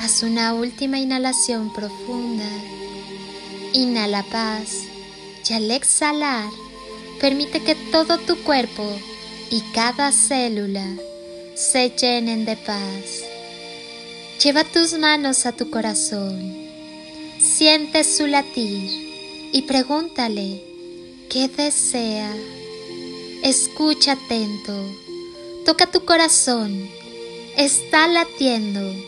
Haz una última inhalación profunda. Inhala paz y al exhalar, permite que todo tu cuerpo y cada célula se llenen de paz. Lleva tus manos a tu corazón, siente su latir y pregúntale qué desea. Escucha atento, toca tu corazón, está latiendo.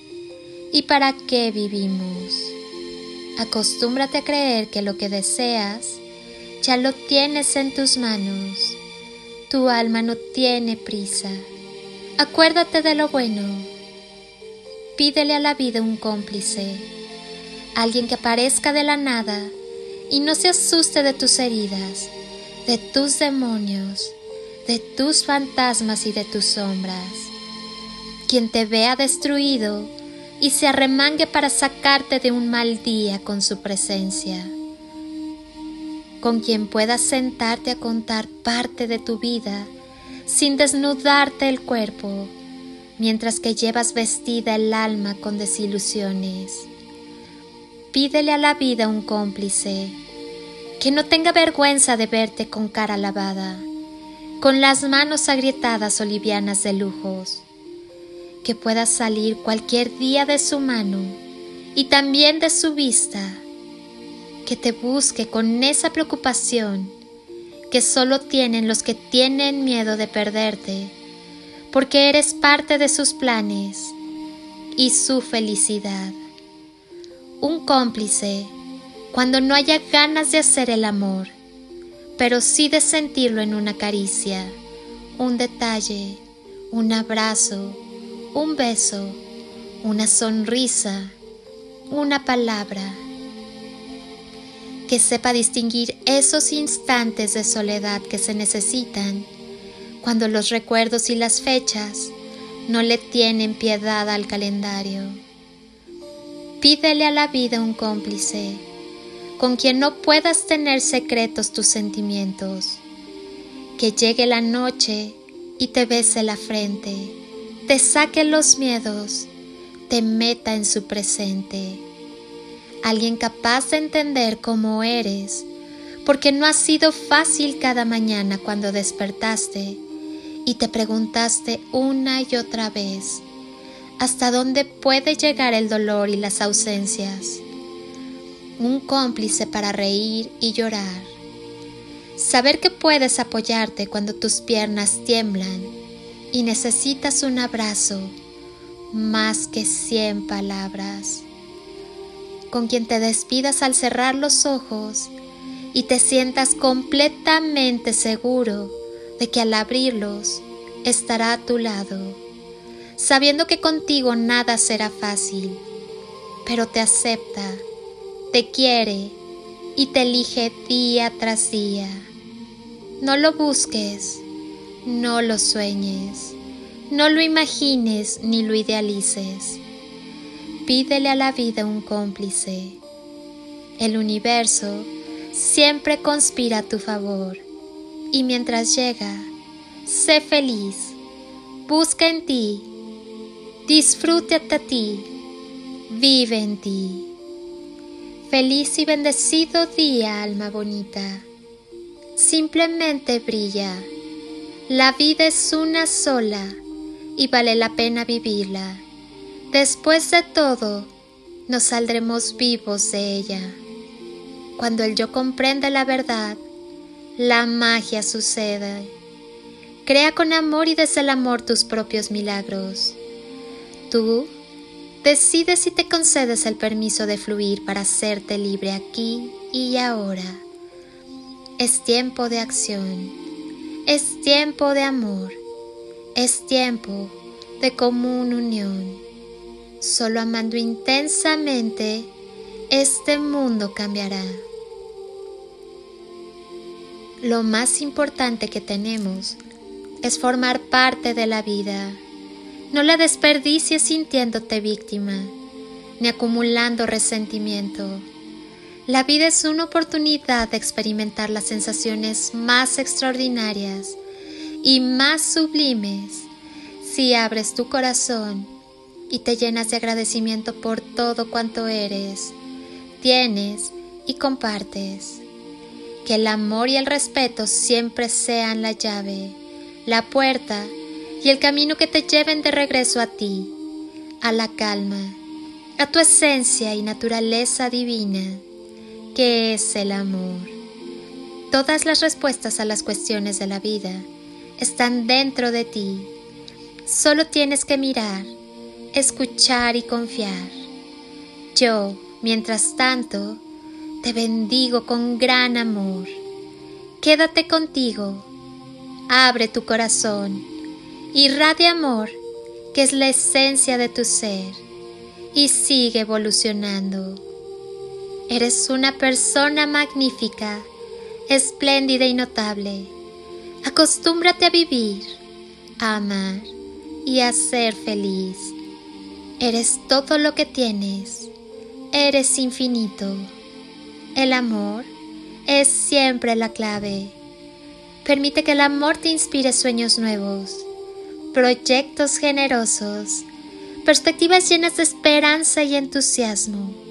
y para qué vivimos. Acostúmbrate a creer que lo que deseas ya lo tienes en tus manos. Tu alma no tiene prisa. Acuérdate de lo bueno pídele a la vida un cómplice, alguien que aparezca de la nada y no se asuste de tus heridas, de tus demonios, de tus fantasmas y de tus sombras, quien te vea destruido y se arremangue para sacarte de un mal día con su presencia, con quien puedas sentarte a contar parte de tu vida sin desnudarte el cuerpo mientras que llevas vestida el alma con desilusiones. Pídele a la vida un cómplice, que no tenga vergüenza de verte con cara lavada, con las manos agrietadas o livianas de lujos, que pueda salir cualquier día de su mano y también de su vista, que te busque con esa preocupación que solo tienen los que tienen miedo de perderte porque eres parte de sus planes y su felicidad. Un cómplice cuando no haya ganas de hacer el amor, pero sí de sentirlo en una caricia, un detalle, un abrazo, un beso, una sonrisa, una palabra. Que sepa distinguir esos instantes de soledad que se necesitan cuando los recuerdos y las fechas no le tienen piedad al calendario. Pídele a la vida un cómplice, con quien no puedas tener secretos tus sentimientos, que llegue la noche y te bese la frente, te saque los miedos, te meta en su presente. Alguien capaz de entender cómo eres, porque no ha sido fácil cada mañana cuando despertaste y te preguntaste una y otra vez hasta dónde puede llegar el dolor y las ausencias. Un cómplice para reír y llorar. Saber que puedes apoyarte cuando tus piernas tiemblan y necesitas un abrazo más que cien palabras. Con quien te despidas al cerrar los ojos y te sientas completamente seguro de que al abrirlos estará a tu lado, sabiendo que contigo nada será fácil, pero te acepta, te quiere y te elige día tras día. No lo busques, no lo sueñes, no lo imagines ni lo idealices. Pídele a la vida un cómplice. El universo siempre conspira a tu favor y mientras llega, sé feliz, busca en ti, disfrútate a ti, vive en ti. Feliz y bendecido día, alma bonita. Simplemente brilla. La vida es una sola y vale la pena vivirla. Después de todo, nos saldremos vivos de ella. Cuando el yo comprende la verdad, la magia sucede. Crea con amor y desde el amor tus propios milagros. Tú decides si te concedes el permiso de fluir para hacerte libre aquí y ahora. Es tiempo de acción. Es tiempo de amor. Es tiempo de común unión. Solo amando intensamente, este mundo cambiará. Lo más importante que tenemos es formar parte de la vida. No la desperdicies sintiéndote víctima, ni acumulando resentimiento. La vida es una oportunidad de experimentar las sensaciones más extraordinarias y más sublimes si abres tu corazón y te llenas de agradecimiento por todo cuanto eres, tienes y compartes. Que el amor y el respeto siempre sean la llave, la puerta y el camino que te lleven de regreso a ti, a la calma, a tu esencia y naturaleza divina, que es el amor. Todas las respuestas a las cuestiones de la vida están dentro de ti. Solo tienes que mirar, escuchar y confiar. Yo, mientras tanto, te bendigo con gran amor. Quédate contigo, abre tu corazón, irradia amor, que es la esencia de tu ser, y sigue evolucionando. Eres una persona magnífica, espléndida y notable. Acostúmbrate a vivir, a amar y a ser feliz. Eres todo lo que tienes. Eres infinito. El amor es siempre la clave. Permite que el amor te inspire sueños nuevos, proyectos generosos, perspectivas llenas de esperanza y entusiasmo.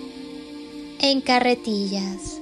En carretillas.